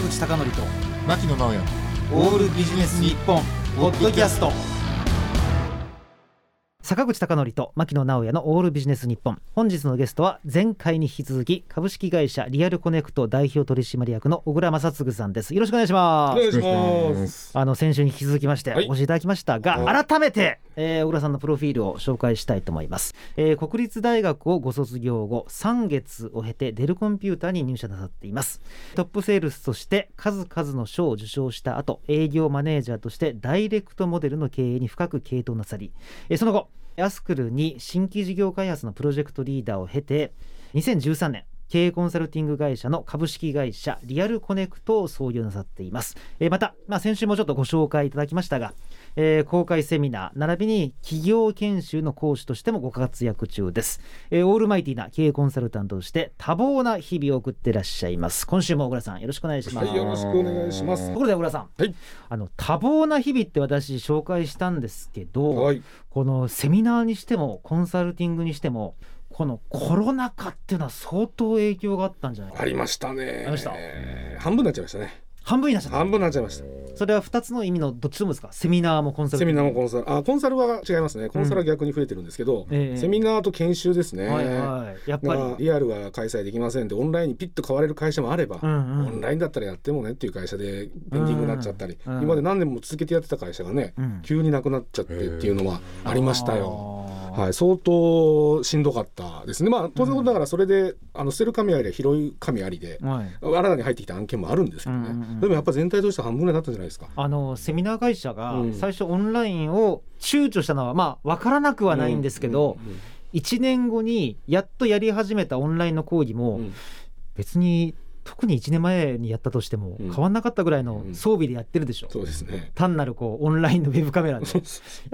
口貴則と牧野直哉オールビジネス日本ポッドキャスト。坂口孝則と牧野直哉のオールビジネス日本本日のゲストは前回に引き続き株式会社リアルコネクト代表取締役の小倉正嗣さんです。よろしくお願いします。あの先週に引き続きましてはい。お越しいただきましたが、は改めて、えー小倉さんのプロフィールを紹介したいと思います、えー国立大学をご卒業後3月を経てデルコンピューターに入社なさっています。トップセールスとして数々の賞を受賞した後営業マネージャーとしてダイレクトモデルの経営に深く傾倒なさり、えーその後アスクルに新規事業開発のプロジェクトリーダーを経て2013年経営コンサルティング会社の株式会社リアルコネクトを創業なさっています、えーまた、まあ、先週もちょっとご紹介いただきましたが、えー公開セミナー並びに企業研修の講師としてもご活躍中です、えーオールマイティな経営コンサルタントとして多忙な日々を送ってらっしゃいます。今週も小倉さんよろしくお願いします、はい、よろしくお願いします。と。ころで小倉さん、はい。あの多忙な日々って私紹介したんですけど、はい、このセミナーにしてもコンサルティングにしてもこのコロナ禍っていうのは相当影響があったんじゃないかありましたね。ありました。半分になっちゃいましたね。半分になっちゃった。半分になっちゃいました。それは2つの意味のどっちでもですか？セミナーもコンサル？セミナーもンコンサル、あ、コンサルは違いますね。コンサルは逆に増えてるんですけど、ええ。セミナーと研修ですね。はいはい。やっぱがりリアルは開催できませんでオンラインにピッと変われる会社もあれば、うんうん。オンラインだったらやってもねっていう会社でペンディングになっちゃったり、うんうん。今まで何年も続けてやってた会社がね、うん。急になくなっちゃってっていうのはありましたよ。よはい、相当しんどかったですね。まあ当然だからそれで、あの捨てる紙ありは拾い紙ありで、はい。新たに入ってきた案件もあるんですけどね、うんうんうん。でもやっぱ全体として半分ぐらいになったんじゃないですか？あのセミナー会社がうん。最初オンラインを躊躇したのはまあ分からなくはないんですけど、うんうん1年後にやっとやり始めたオンラインの講義も、うん。別に特に1年前にやったとしてもうん。変わんなかったぐらいのうん。装備でやってるでしょ、そうですね。単なるこうオンラインのウェブカメラで。やっ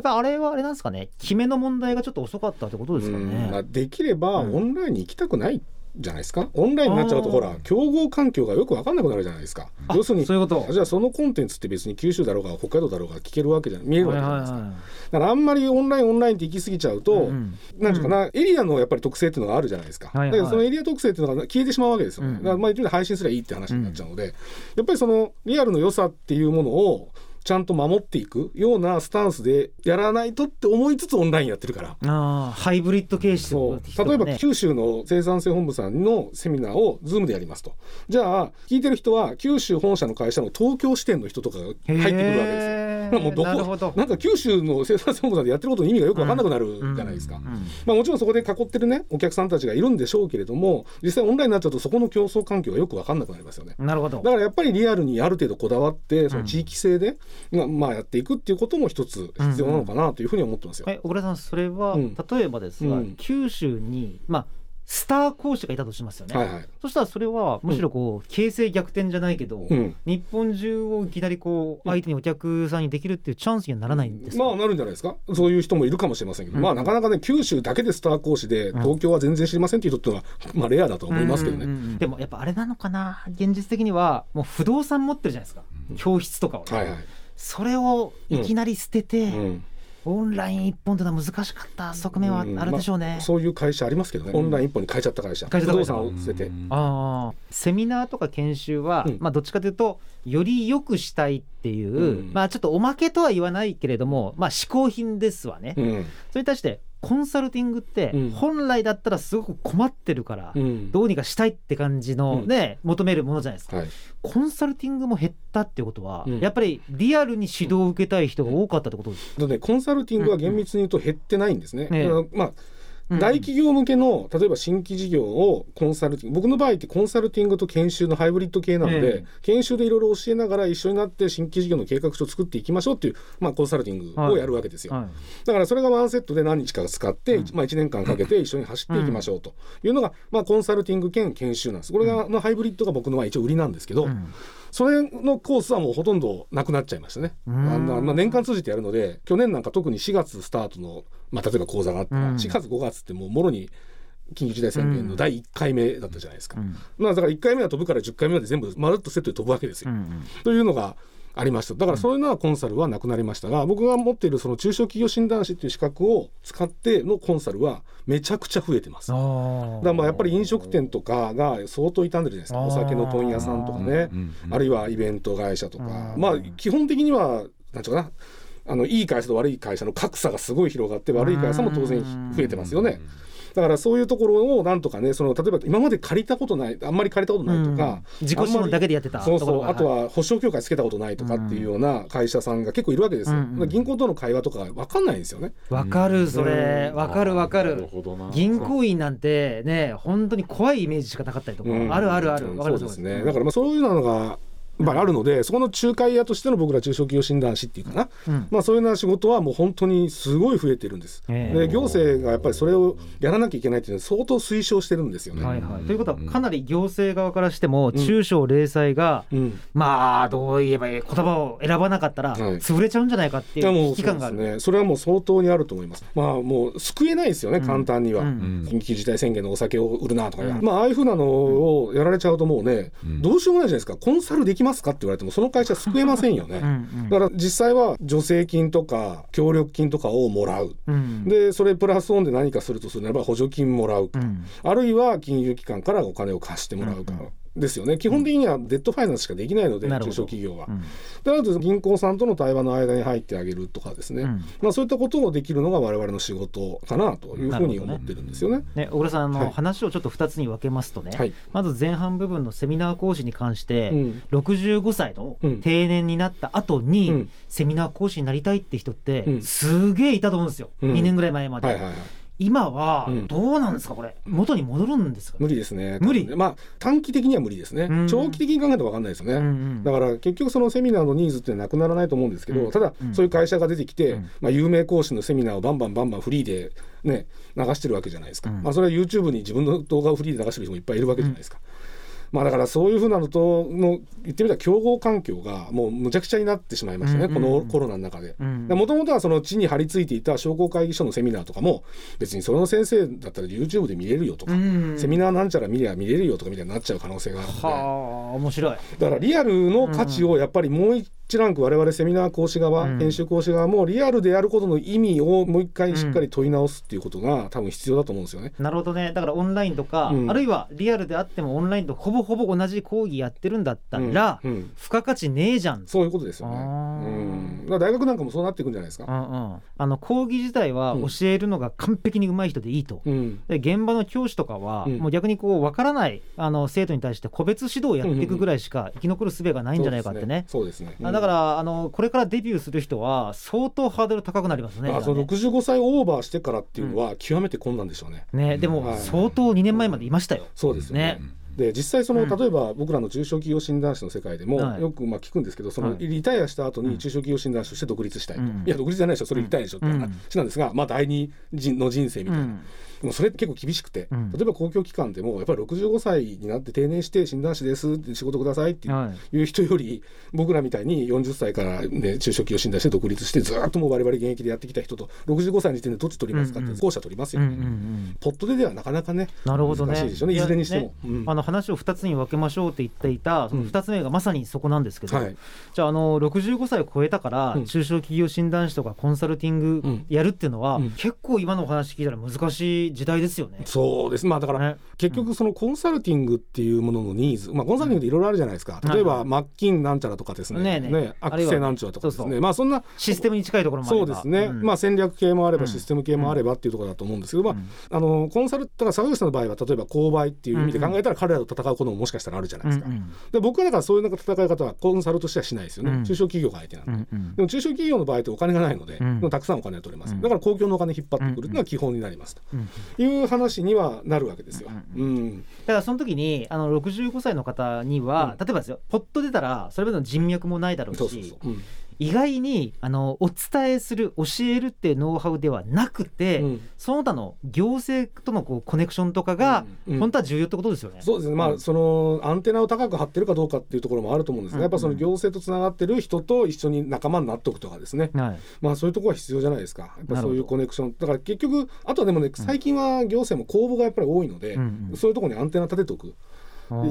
ぱあれはあれなんですかね。決めの問題がちょっと遅かったってことですかうん。まねあ、できればうん。オンラインに行きたくないじゃないですか？オンラインになっちゃうとほら競合環境がよく分かんなくなるじゃないですか。あ要するにそういうことじゃあそのコンテンツって別に九州だろうが北海道だろうが聞けるわけじゃない見えるわけじゃないですか。だからあんまりオンラインオンラインって行き過ぎちゃうと、はいうんなんていうかな、エリアのやっぱり特性っていうのがあるじゃないですか。はいはいだそのエリア特性っていうのが消えてしまうわけですよね。うんだからまあ配信すればいいって話になっちゃうので、やっぱりそのリアルの良さっていうものをちゃんと守っていくようなスタンスでやらないとって思いつつオンラインやってるから。あーハイブリッド形式そう例えば九州の生産性本部さんのセミナーを Zoom でやりますとじゃあ聞いてる人は九州本社の会社の東京支店の人とかが入ってくるわけですよ。もうどこなんか九州の生産性本部さんでやってることの意味がよく分かんなくなるじゃないですか。まあ、もちろんそこで囲ってるねお客さんたちがいるんでしょうけれども実際オンラインになっちゃうとそこの競争環境がよく分かんなくなりますよね。なるほどだからやっぱりリアルにある程度こだわってその地域性で、まあまあやっていくっていうことも一つ必要なのかなというふうに思ってますよ。え小倉さんそれは、うん。例えばですが、うん。九州にまあスター講師がいたとしますよね、はいはい。そしたらそれはむしろこう形勢逆転じゃないけど、うん。日本中をいきなりこう相手にお客さんにできるっていうチャンスにはならないんですか、まあなるんじゃないですか。そういう人もいるかもしれませんけど、うん。まあなかなかね九州だけでスター講師でん。東京は全然知りませんっていう人っていうのは、まあレアだと思いますけどね、うんうんうんでもやっぱあれなのかな？現実的にはもう不動産持ってるじゃないですか、教室とかをね、はいはい、それをいきなり捨てて、うん。オンライン一本というのは難しかった側面はあるでしょうね、まあそういう会社ありますけどね、オンライン一本に変えちゃった会社会社産を捨てて、ああセミナーとか研修は、うん。まあどっちかというとより良くしたいっていう、うん。まあちょっとおまけとは言わないけれどもまあ嗜好品ですわね、うん。それに対してコンサルティングってうん。本来だったらすごく困ってるから、うん。どうにかしたいって感じのね、求めるものじゃないですか。はい、コンサルティングも減ったっていうことは、うん。やっぱりリアルに指導を受けたい人が多かったってことですでねコンサルティングは厳密に言うと減ってないんですね。ええ。だからまあうん大企業向けの例えば新規事業をコンサルティング僕の場合ってコンサルティングと研修のハイブリッド系なので、ええ研修でいろいろ教えながら一緒になって新規事業の計画書を作っていきましょうっていう、まあ、コンサルティングをやるわけですよ。はい。だからそれがワンセットで何日か使って、うん。まあ、1年間かけて一緒に走っていきましょうというのが、まあ、コンサルティング兼研修なんです。これがのハイブリッドが僕のは一応売りなんですけど、うん。それのコースはもうほとんどなくなっちゃいましたね。あうん。のまあ、年間通じてやるので去年なんか特に4月スタートの、まあ、例えば講座があったら、うん。4月5月ってもうもろに緊急事態宣言の第1回目だったじゃないですか。うん。まあ、だから1回目は飛ぶから10回目まで全部まるっとセットで飛ぶわけですよ。うんというのがありました。だからそういうのはコンサルはなくなりましたが、僕が持っているその中小企業診断士っていう資格を使ってのコンサルはめちゃくちゃ増えてます。だかあらまあやっぱり飲食店とかが相当傷んでるじゃないですか。お酒の問屋さんとかね。あるいはイベント会社とか。うんまあ基本的にはなんていうかなあのいい会社と悪い会社の格差がすごい広がって悪い会社も当然増えてますよね。だからそういうところをなんとかねその例えば今まで借りたことないあんまり借りたことないとか、自己資本だけでやってたそうそう。あとは保証協会つけたことないとかっていうような会社さんが結構いるわけですよ、うんうんだから銀行との会話とか分かんないんですよね。わかるそれ。うん。わかるわかなるるほどな。銀行員なんてね本当に怖いイメージしかなかったりとか、うん。あるあるある。うんわかる。そうですね。だからまあそういうのがまあ、あるのでそこの仲介屋としての僕ら中小企業診断士っていうかな、うん。まあ、そういうような仕事はもう本当にすごい増えてるんです。ええで行政がやっぱりそれをやらなきゃいけないっていうのは相当推奨してるんですよね。はいはい、ということはかなり行政側からしてもん中小零細が、うん。まあどう言えばいい言葉を選ばなかったらはい。潰れちゃうんじゃないかっていう危機感がある。そうですね。それはもう相当にあると思います。まあもう救えないですよね、簡単には。うん。緊急事態宣言のお酒を売るなとか、うん。まあああいうふうなのをやられちゃうともうね、うん。どうしようもないじゃないですか。コンサルできますかって言われてもその会社救えませんよね。うんうん。だから実際は助成金とか協力金とかをもらう。うん。でそれプラスオンで何かするとするならば補助金もらう。か、うん。あるいは金融機関からお金を貸してもらうか、ですよね。基本的にはデッドファイナンスしかできないので、なるほど。中小企業は。うん。であと銀行さんとの対話の間に入ってあげるとかですね、うん。まあ、そういったことをできるのが我々の仕事かなというふうに思ってるんですよね。ね、小倉さんあの、はい。話をちょっと2つに分けますとね、はい。まず前半部分のセミナー講師に関して、うん。65歳のうん。定年になった後に、うん。セミナー講師になりたいって人って、うん。すげえいたと思うんですよ、うん。2年ぐらい前まで、はいはいはい今はうん。どうなんですかこれ？元に戻るんですか、無理ですね。無理。まあ短期的には無理ですね。うん。長期的に考えたら分かんないですよね。うんうん。だから結局そのセミナーのニーズってなくならないと思うんですけど、うん。ただうん。そういう会社が出てきて、うん。まあ、有名講師のセミナーをバンバンバンバンフリーで、ね、流してるわけじゃないですか、うん。まあ、それは YouTube に自分の動画をフリーで流してる人もいっぱいいるわけじゃないですか。まあ、だからそういうふうなのとの言ってみたら競合環境がもうむちゃくちゃになってしまいましたね、このコロナの中で。うんもともとはその地に張り付いていた商工会議所のセミナーとかも別にその先生だったら YouTube で見れるよとか、うんセミナーなんちゃら見りゃ見れるよとかみたいになっちゃう可能性があるので。はあ面白い。だからリアルの価値をやっぱりもう一ランク我々セミナー講師側、うん。編集講師側もリアルでやることの意味をもう一回しっかり問い直すっていうことが多分必要だと思うんですよね。なるほどね。だからオンラインとか、うん。あるいはリアルであってもオンラインとほぼほぼ同じ講義やってるんだったら、付加価値ねえじゃん。そういうことですよね。うん、大学なんかもそうなっていくんじゃないですか。うんうん、あの講義自体はうん。教えるのが完璧に上手い人でいいと。うん。で現場の教師とかは、うん。もう逆にこう分からないあの生徒に対して個別指導をやっていくぐらいしか生き残る術がないんじゃないかってね。そうですね。あだからあのこれからデビューする人は相当ハードル高くなりますね。あそのじゃあね65歳オーバーしてからっていうのは極めて困難でしょうね。ねでもはい相当2年前までいましたよ。そうですよね。ねで実際その、うん。例えば僕らの中小企業診断士の世界でも、はい。よくまあ聞くんですけどその、はい。リタイアした後うん。に中小企業診断士として独立したいと、うん。いや独立じゃないでしょそれリタイアでしょってうん。話なんですが、まあ第二人の人生みたいな、うん。でもそれって結構厳しくて、うん。例えば公共機関でもやっぱり65歳になって定年して診断士ですって仕事くださいっていう,、はい。人より僕らみたいに40歳から、ね、中小企業診断して独立してずっともう我々現役でやってきた人と65歳の時点でどっち取りますかって後者取りますよ、うんうんうん。ポットでではなかなかねなるほどね。難しいでしょうね。いずれにしても。話を2つに分けましょうって言っていた、その2つ目がまさにそこなんですけど、はい。じゃああの65歳を超えたから、うん。中小企業診断士とかコンサルティングうん。やるっていうのは、うん。結構今のお話聞いたら難しい時代ですよね。そうです。まあだから、ね。結局そのコンサルティングっていうもののニーズ、まあ、コンサルティングっていろいろあるじゃないですか、うん例えば、はいマッキンなんちゃらとかですね。ねえねえ。アクセなんちゃらとかですね。あるいはまあそんなシステムに近いところもそうですね、ん。まあ、戦略系もあればうん。システム系もあればっていうところだと思うんですけど、まうん。あ、あのコンサルだから坂口さんの場合は例えば購買っていう意味で考えたら彼らと戦うことももしかしたらあるじゃないですか、うんうん。で僕はだからそういうなんか戦い方はコンサルとしてはしないですよね、うん。中小企業が相手なんで。うんうん。でも中小企業の場合ってお金がないので、うん。たくさんお金が取れます、うん。だから公共のお金引っ張ってくるのは基本になりますとうんいう話にはなるわけですよ。ううんだからその時にあの65歳の方には、例えばですよポッと出たらそれまでの人脈もないだろうしそうそうそう。うん意外にあのお伝えする教えるっていうノウハウではなくて、うん。その他の行政とのこうコネクションとかが、本当は重要ってことですよね。そうですね、まあ、そのアンテナを高く張ってるかどうかっていうところもあると思うんですね、うん。やっぱその行政とつながってる人と一緒に仲間になっておくとかですね、はい。まあ、そういうところは必要じゃないですか、やっぱそういうコネクション、だから結局、あとはでもね、最近は行政も公募がやっぱり多いので、そういうところにアンテナ立てておく、で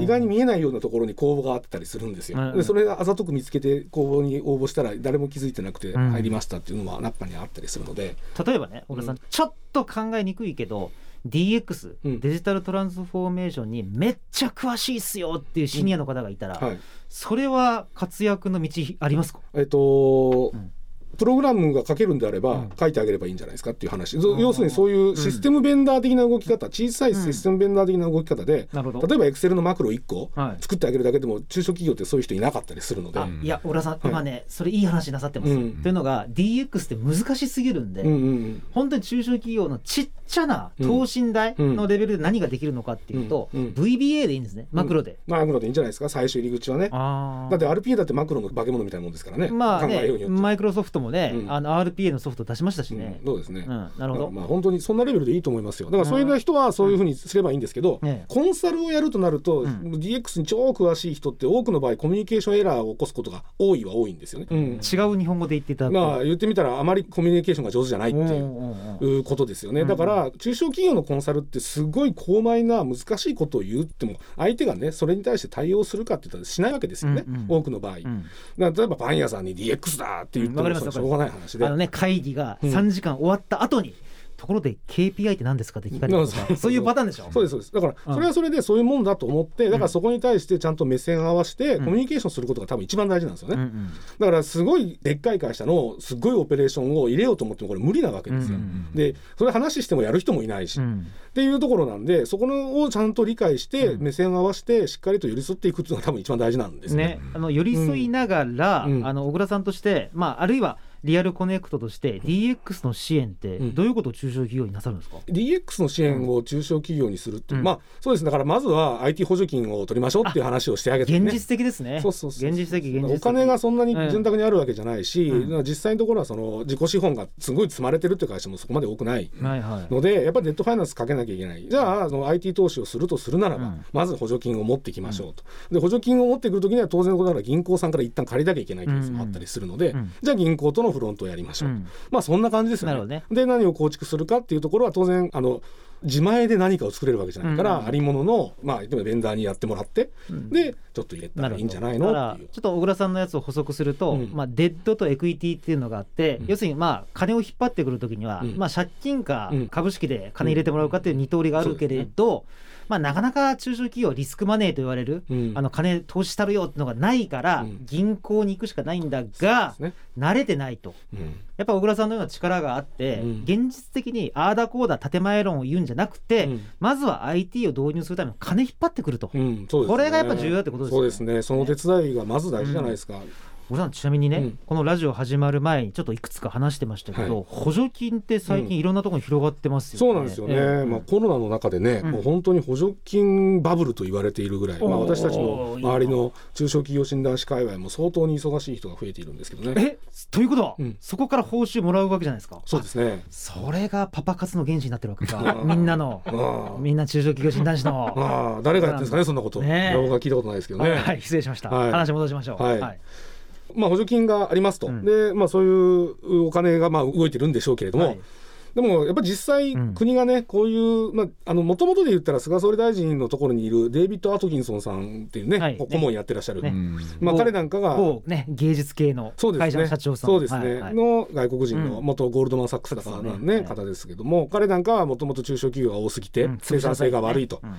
意外に見えないようなところに公募があってたりするんですよ、うん。うんでそれがあざとく見つけて、公募に応募したら、誰も気づいてなくてうん。入りましたっていうのは中にあったりするので、例えばね小田さん、うん。ちょっと考えにくいけど DX、うん。デジタルトランスフォーメーションにめっちゃ詳しいっすよっていうシニアの方がいたら、はい。それは活躍の道ありますか？えっと、うんプログラムが書けるんであれば、うん。書いてあげればいいんじゃないですかっていう話、ん要するにそういうシステムベンダー的な動き方、小さいシステムベンダー的な動き方で、なるほど。例えばエクセルのマクロ1個はい。作ってあげるだけでも中小企業ってそういう人いなかったりするので、あいや小倉さん、今ねそれいい話なさってます、うん。というのが DX って難しすぎるんで、うんうんうん。本当に中小企業のちっちゃな等身大のレベルで何ができるのかっていうと、VBA でいいんですね。マクロで、マクロでいいんじゃないですか？最初入り口はね。あだって RP だってマクロの化け物みたいなもんですからね。まあマイクロソフトもね、うん。あの RPA のソフト出しましたしね。うん、そうですね、うん。なるほど、まあ本当にそんなレベルでいいと思いますよ。だからそういう人はそういうふうにすればいいんですけど、ええコンサルをやるとなると、うん。DX に超詳しい人って多くの場合コミュニケーションエラーを起こすことが多いは多いんですよね、うん。違う日本語で言っていたまあ言ってみたらあまりコミュニケーションが上手じゃないっていう。ことですよね、うん。だから中小企業のコンサルってすごい高邁な難しいことを言っても相手がねそれに対して対応するかって言ったらしないわけですよね、うんうん。多くの場合、うん例えばパン屋さんに DX だって言ってもしょうがない話で、あのね会議がうん3時間終わった後に、ところで KPI って何ですかって聞かれるとか、う。んそういうパターンでしょ？そうですそうです。だからうん。それはそれでそういうもんだと思ってだからそこに対してちゃんと目線を合わせてコミュニケーションすることが多分一番大事なんですよね、うんうん。だからすごいでっかい会社のすごいオペレーションを入れようと思ってもこれ無理なわけですよ、うんうんでそれ話してもやる人もいないし、っうん。ていうところなんでそこのをちゃんと理解してうん。目線を合わせてしっかりと寄り添っていくっていうのが多分一番大事なんですね。ね、あの寄り添いながら、うん。あの小倉さんとして、まあ、あるいはリアルコネクトとして DX の支援ってうん。どういうことを中小企業になさるんですか、DX の支援を中小企業にするっていう、うん。まあそうですね。だからまずは IT 補助金を取りましょうっていう話をしてあげて、ね、現実的ですね。そうそうそう現実的現実的。お金がそんなに潤沢にあるわけじゃないし、うん。実際のところはその自己資本がすごい積まれてるっていう会社もそこまで多くないはいはい。のでやっぱりデッドファイナンスかけなきゃいけない。じゃあその IT 投資をするとするならば、うん。まず補助金を持ってきましょうと、で補助金を持ってくるときには当然のことながら銀行さんから一旦借りなきゃいけないケースもあったりするので、うん。じゃあ銀行とのフロントをやりましょう、うん。まあそんな感じですよね。なるほどね。で何を構築するかっていうところは当然あの自前で何かを作れるわけじゃないから、うん。ありもののまあ言ってもベンダーにやってもらって、うん。でちょっと入れたらいいんじゃないの？っていうちょっと小倉さんのやつを補足すると、うん。まあ、デッドとエクイティっていうのがあって、うん。要するにまあ金を引っ張ってくるときには、うん。まあ、借金かうん。株式で金入れてもらうかっていう二通りがあるけれど、まあ、なかなか中小企業はリスクマネーと言われる、うん。あの金投資したるよってのがないから、うん。銀行に行くしかないんだが、ね。慣れてないと。うん。やっぱ小倉さんのような力があって、うん。現実的にあーだこうだ建前論を言うんじゃなくて、うん。まずは IT を導入するための金引っ張ってくると。ね。これがやっぱ重要だってことですよね。そうですね。その手伝いがまず大事じゃないですか、小倉さんちなみにね、うん。このラジオ始まる前にちょっといくつか話してましたけど、はい。補助金って最近いろんなところに広がってますよね。そうなんですよね、ええ。まあ、コロナの中でね、うん。もう本当に補助金バブルと言われているぐらい、まあ、私たちの周りの中小企業診断士界隈も相当に忙しい人が増えているんですけどね。えということは、うん。そこから報酬もらうわけじゃないですか？そうですね。それがパパ活の原資になってるわけか。みんなの。あみんな中小企業診断士の。あ誰がやってるんですかねそんなこと、ねえ。僕は聞いたことないですけどね、はい、失礼しました。はい。話戻しましょう。はいまあ、補助金がありますと、うん。でまあ、そういうお金がまあ動いてるんでしょうけれども、はい。でもやっぱり実際、うん。国がねこういうまああの元々で言ったら菅総理大臣のところにいるデイビッド・アトキンソンさんっていうね、はい。顧問やってらっしゃる、ね。まあ、某彼なんかが某ね芸術系のそうですね。会社の社長さん。そうですね、はいはい。の外国人のうん。元ゴールドマン・サックスだからねそうね。はい。方ですけども彼なんかはもともと中小企業が多すぎて、うん。生産性が悪いと。うん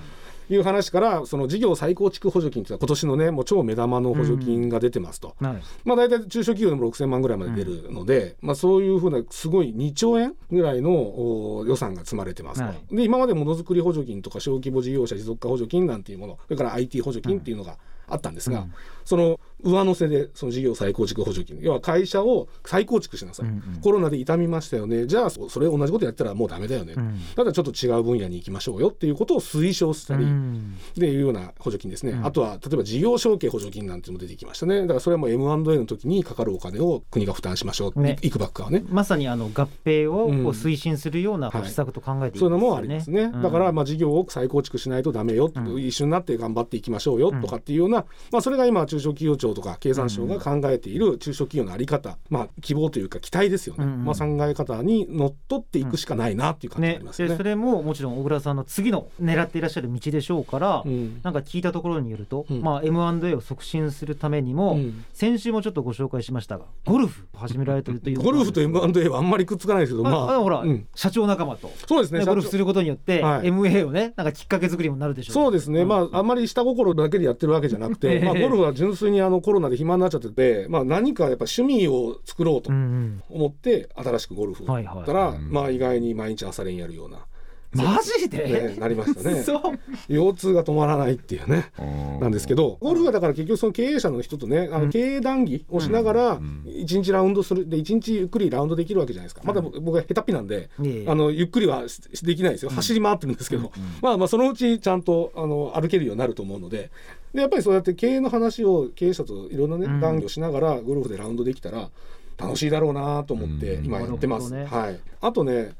いう話からその事業再構築補助金というのは今年のねもう超目玉の補助金が出てますと、はい。まあ、大体中小企業でも6000万ぐらいまで出るので、まあ、そういうふうなすごい2兆円ぐらいのお予算が積まれてますと、はい。で今までものづくり補助金とか小規模事業者持続化補助金なんていうものそれから IT 補助金っていうのがあったんですが、うん。その上乗せでその事業再構築補助金。要は会社を再構築しなさい、うんうん。コロナで傷みましたよね。じゃあそそれ同じことやったらもうダメだよね、うん。ただちょっと違う分野に行きましょうよっていうことを推奨したり、うん。っていうような補助金ですね、うん。あとは例えば事業承継補助金なんていうのも出てきましたね。だからそれはもう M&A の時にかかるお金を国が負担しましょう、ね。いいくばっかはね。まさにあの合併を推進するような施策と考えていいですよね。そういうのもあります。ね、うんだからまあ事業を再構築しないとダメよ、うん。一緒になって頑張っていきましょうよとかっていうような、まあ、それが今中小企業庁とか経産省が考えている中小企業のあり方、まあ希望というか期待ですよね、うんうん。まあ考え方にのっとっていくしかないなっていう感じがあねりますよね。でそれももちろん小倉さんの次の狙っていらっしゃる道でしょうから、うん。なんか聞いたところによると、うん。まあ、M&A を促進するためにも、うん。先週もちょっとご紹介しましたがゴルフを始められてるというゴルフと M&A はあんまりくっつかないですけど、あまあ、あほら、うん。社長仲間と、そうですねね、ゴルフすることによって、はい。MA をねなんかきっかけ作りにもなるでしょう。そうですね、うん。まああんまり下心だけでやってるわけじゃなくて、ええまあ、ゴルフは純粋にあのコロナで暇になっちゃってて、まあ、何かやっぱ趣味を作ろうと思って新しくゴルフをやったら、うんまあ意外に毎日朝練やるような、マジで、ね、なりましたね。そう。腰痛が止まらないっていうね。なんですけどゴルフはだから結局その経営者の人とねあの経営談義をしながらん。一日ラウンドするで一日ゆっくりラウンドできるわけじゃないですか。まだ僕僕は下手っぴなんであのゆっくりはしできないですよ。走り回ってるんですけど、まあまあそのうちちゃんとあの歩けるようになると思うので。でやっぱりそうやって経営の話を経営者といろんなねうん。談義をしながらゴルフでラウンドできたら楽しいだろうなと思ってうん。今やってます。なるほどはい、あとね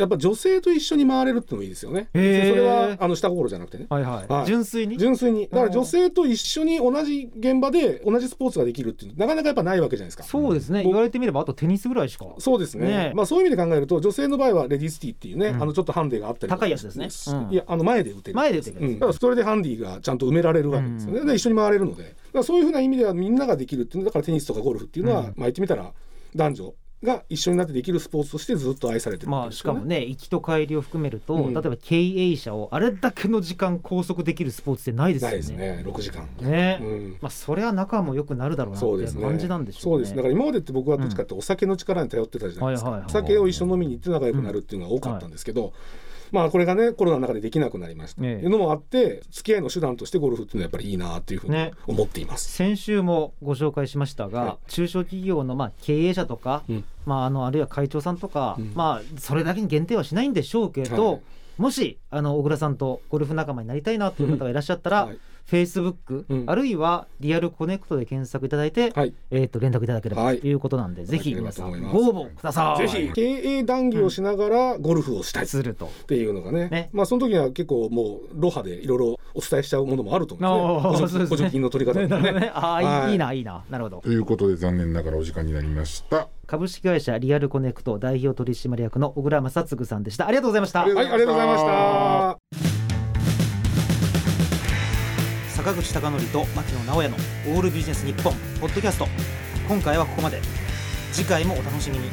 やっぱ女性と一緒に回れるってのもいいですよね。それはあの下心じゃなくてね。はいはい、はい。純粋に？純粋に。だから女性と一緒に同じ現場で同じスポーツができるっていうのなかなかやっぱないわけじゃないですか。そうですね。僕言われてみればあとテニスぐらいしか。そうですね。ね。まあ、そういう意味で考えると女性の場合はレディスティっていうね、うん。あのちょっとハンデがあったり高いやつですね。うん。いやあの前で打てる。前で打てるうん、だからそれでハンディがちゃんと埋められるわけですよね、うんで一緒に回れるので。そういうふうな意味ではみんなができるっていうのだからテニスとかゴルフっていうのは、うん。まあ言ってみたら男女が一緒になってできるスポーツとしてずっと愛されてるわまあしかもね行きと帰りを含めると、うん。例えば経営者をあれだけの時間拘束できるスポーツってないですよね。ないですね。6時間、ね。うん。まあそれは仲も良くなるだろうなそうですね。って感じなんでしょそううね。です。だから今までって僕はどっちかってお酒の力に頼ってたじゃないですか、はいはいはいお酒を一緒に飲みに行って仲良くなるっていうのが多かったんですけど、まあこれがねコロナの中でできなくなりました、ええ。っていうのもあって付き合いの手段としてゴルフっていうのはやっぱりいいなっていうふうにね。思っています。先週もご紹介しましたが、は中小企業のまあ経営者とか、うん。まあ、あのあるいは会長さんとか、うん。まあそれだけに限定はしないんでしょうけど、はいもしあの小倉さんとゴルフ仲間になりたいなという方がいらっしゃったら、はい。Facebook、うん。あるいはリアルコネクトで検索いただいて、はい。えー、と連絡いただければはい。ということなんで、ぜひ皆さんご応募ください。ぜひ経営談義をしながらゴルフをしたい。っすると。ていうのがね,、ね。まあその時には結構もうロハでいろいろお伝えしちゃうものもあると思うんですね。補助金の取り方ねとかね。ねああ、いいな、いいな。なるほど。ということで残念ながらお時間になりました株式会社リアルコネクト代表取締役の小倉正嗣さんでした。ありがとうございました。はいありがとうございました坂口孝則と牧野直哉のオールビジネス日本ポッドキャスト今回はここまで次回もお楽しみに